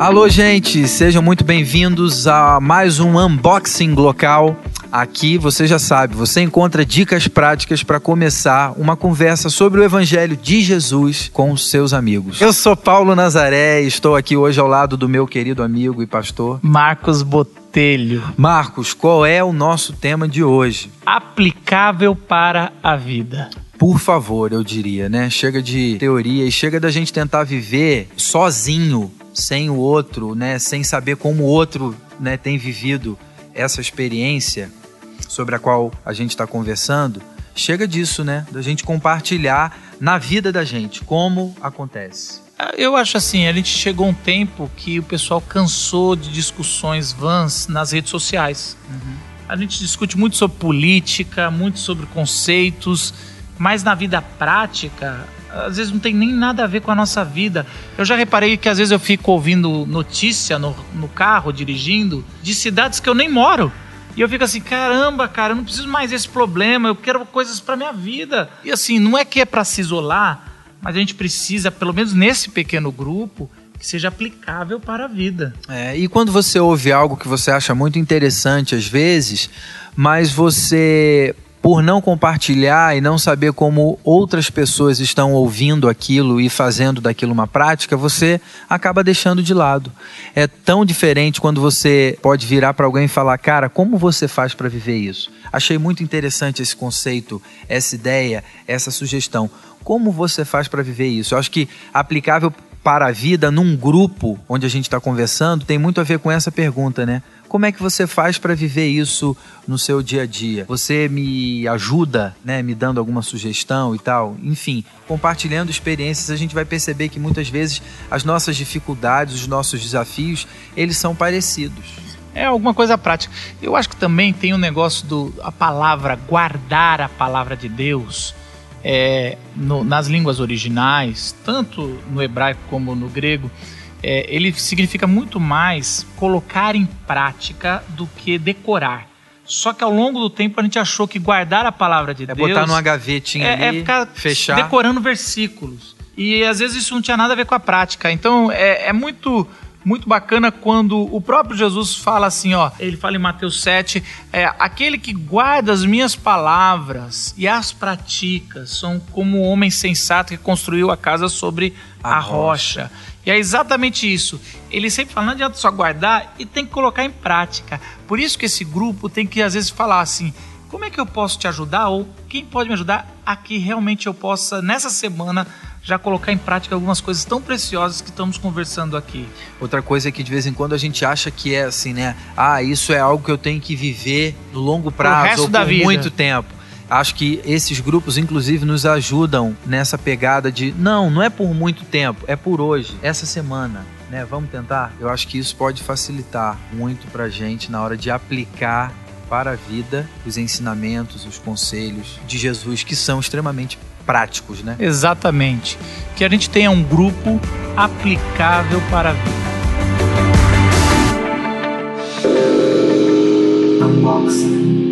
Alô, gente, sejam muito bem-vindos a mais um unboxing local. Aqui você já sabe, você encontra dicas práticas para começar uma conversa sobre o Evangelho de Jesus com os seus amigos. Eu sou Paulo Nazaré e estou aqui hoje ao lado do meu querido amigo e pastor Marcos Botelho. Marcos, qual é o nosso tema de hoje? Aplicável para a vida. Por favor, eu diria, né? Chega de teoria e chega da gente tentar viver sozinho, sem o outro, né? Sem saber como o outro, né, tem vivido essa experiência sobre a qual a gente está conversando, chega disso, né? Da gente compartilhar na vida da gente como acontece. Eu acho assim, a gente chegou um tempo que o pessoal cansou de discussões vãs nas redes sociais. Uhum. A gente discute muito sobre política, muito sobre conceitos, mas na vida prática, às vezes não tem nem nada a ver com a nossa vida. Eu já reparei que às vezes eu fico ouvindo notícia no, no carro, dirigindo, de cidades que eu nem moro. E eu fico assim, caramba, cara, eu não preciso mais desse problema, eu quero coisas para minha vida. E assim, não é que é para se isolar, mas a gente precisa, pelo menos nesse pequeno grupo, que seja aplicável para a vida. É, e quando você ouve algo que você acha muito interessante às vezes, mas você por não compartilhar e não saber como outras pessoas estão ouvindo aquilo e fazendo daquilo uma prática, você acaba deixando de lado. É tão diferente quando você pode virar para alguém e falar: "Cara, como você faz para viver isso?". Achei muito interessante esse conceito, essa ideia, essa sugestão. Como você faz para viver isso? Eu acho que aplicável para a vida num grupo onde a gente está conversando tem muito a ver com essa pergunta, né? Como é que você faz para viver isso no seu dia a dia? Você me ajuda, né, me dando alguma sugestão e tal? Enfim, compartilhando experiências, a gente vai perceber que muitas vezes as nossas dificuldades, os nossos desafios, eles são parecidos. É alguma coisa prática. Eu acho que também tem um negócio do a palavra guardar a palavra de Deus é, no, nas línguas originais, tanto no hebraico como no grego é, ele significa muito mais colocar em prática do que decorar. Só que ao longo do tempo a gente achou que guardar a palavra de é Deus. É botar numa gavetinha é, ali, é ficar fechar. decorando versículos. E às vezes isso não tinha nada a ver com a prática. Então é, é muito muito bacana quando o próprio Jesus fala assim, ó, ele fala em Mateus 7, é, aquele que guarda as minhas palavras e as pratica são como o um homem sensato que construiu a casa sobre a, a rocha. rocha. E é exatamente isso. Ele sempre fala, não adianta só guardar e tem que colocar em prática. Por isso que esse grupo tem que às vezes falar assim, como é que eu posso te ajudar ou quem pode me ajudar a que realmente eu possa nessa semana já colocar em prática algumas coisas tão preciosas que estamos conversando aqui. Outra coisa é que de vez em quando a gente acha que é assim, né? Ah, isso é algo que eu tenho que viver no longo prazo ou por muito tempo. Acho que esses grupos, inclusive, nos ajudam nessa pegada de não, não é por muito tempo, é por hoje, essa semana. Né, vamos tentar? Eu acho que isso pode facilitar muito para gente na hora de aplicar para a vida os ensinamentos, os conselhos de Jesus que são extremamente práticos, né? Exatamente. Que a gente tenha um grupo aplicável para a vida. Unboxing.